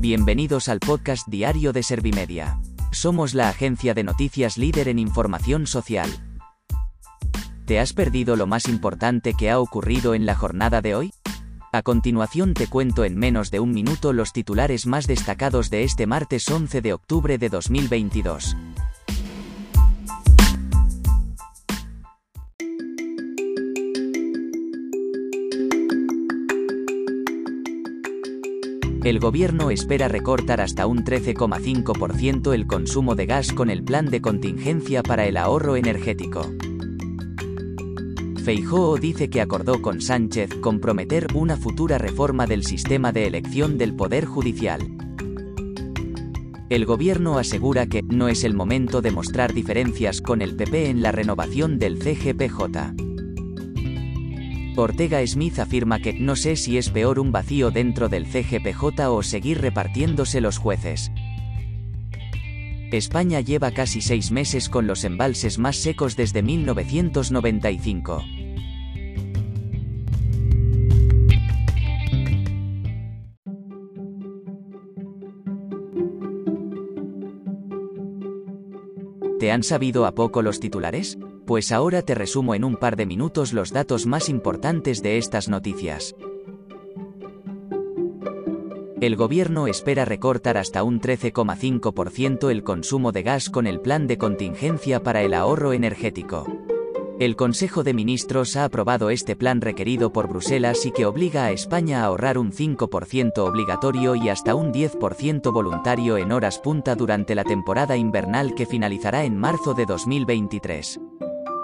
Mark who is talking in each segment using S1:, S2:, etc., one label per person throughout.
S1: Bienvenidos al podcast diario de Servimedia. Somos la agencia de noticias líder en información social. ¿Te has perdido lo más importante que ha ocurrido en la jornada de hoy? A continuación te cuento en menos de un minuto los titulares más destacados de este martes 11 de octubre de 2022. El gobierno espera recortar hasta un 13,5% el consumo de gas con el plan de contingencia para el ahorro energético. Feijóo dice que acordó con Sánchez comprometer una futura reforma del sistema de elección del Poder Judicial. El gobierno asegura que no es el momento de mostrar diferencias con el PP en la renovación del CGPJ. Ortega Smith afirma que no sé si es peor un vacío dentro del CGPJ o seguir repartiéndose los jueces. España lleva casi seis meses con los embalses más secos desde 1995. ¿Te han sabido a poco los titulares? Pues ahora te resumo en un par de minutos los datos más importantes de estas noticias. El gobierno espera recortar hasta un 13,5% el consumo de gas con el plan de contingencia para el ahorro energético. El Consejo de Ministros ha aprobado este plan requerido por Bruselas y que obliga a España a ahorrar un 5% obligatorio y hasta un 10% voluntario en horas punta durante la temporada invernal que finalizará en marzo de 2023.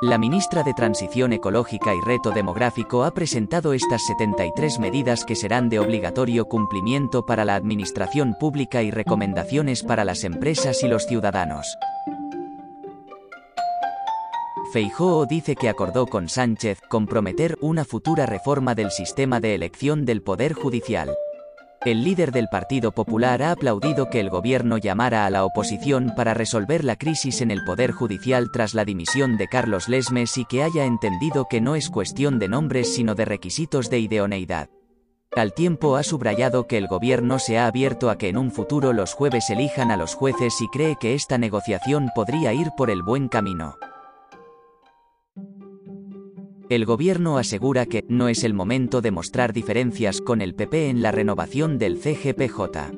S1: La ministra de Transición Ecológica y Reto Demográfico ha presentado estas 73 medidas que serán de obligatorio cumplimiento para la administración pública y recomendaciones para las empresas y los ciudadanos. Feijóo dice que acordó con Sánchez comprometer una futura reforma del sistema de elección del Poder Judicial. El líder del Partido Popular ha aplaudido que el gobierno llamara a la oposición para resolver la crisis en el Poder Judicial tras la dimisión de Carlos Lesmes y que haya entendido que no es cuestión de nombres sino de requisitos de idoneidad. Al tiempo ha subrayado que el gobierno se ha abierto a que en un futuro los jueves elijan a los jueces y cree que esta negociación podría ir por el buen camino. El gobierno asegura que no es el momento de mostrar diferencias con el PP en la renovación del CGPJ.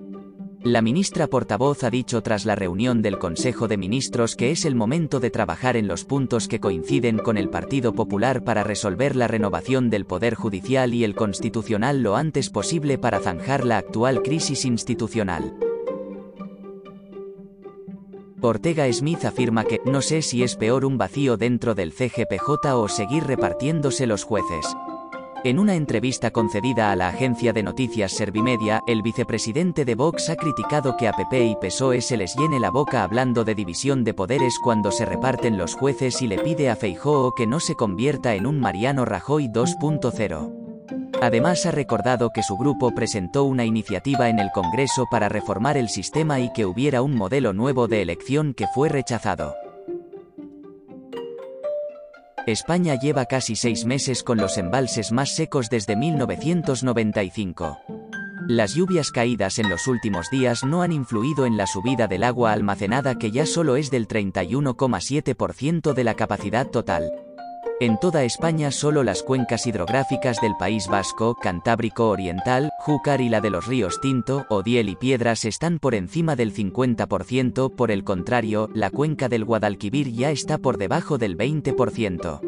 S1: La ministra portavoz ha dicho tras la reunión del Consejo de Ministros que es el momento de trabajar en los puntos que coinciden con el Partido Popular para resolver la renovación del Poder Judicial y el Constitucional lo antes posible para zanjar la actual crisis institucional. Ortega Smith afirma que no sé si es peor un vacío dentro del CGPJ o seguir repartiéndose los jueces. En una entrevista concedida a la agencia de noticias Servimedia, el vicepresidente de Vox ha criticado que a PP y PSOE se les llene la boca hablando de división de poderes cuando se reparten los jueces y le pide a Feijóo que no se convierta en un Mariano Rajoy 2.0. Además ha recordado que su grupo presentó una iniciativa en el Congreso para reformar el sistema y que hubiera un modelo nuevo de elección que fue rechazado. España lleva casi seis meses con los embalses más secos desde 1995. Las lluvias caídas en los últimos días no han influido en la subida del agua almacenada que ya solo es del 31,7% de la capacidad total. En toda España solo las cuencas hidrográficas del País Vasco, Cantábrico Oriental, Júcar y la de los ríos Tinto, Odiel y Piedras están por encima del 50%, por el contrario, la cuenca del Guadalquivir ya está por debajo del 20%.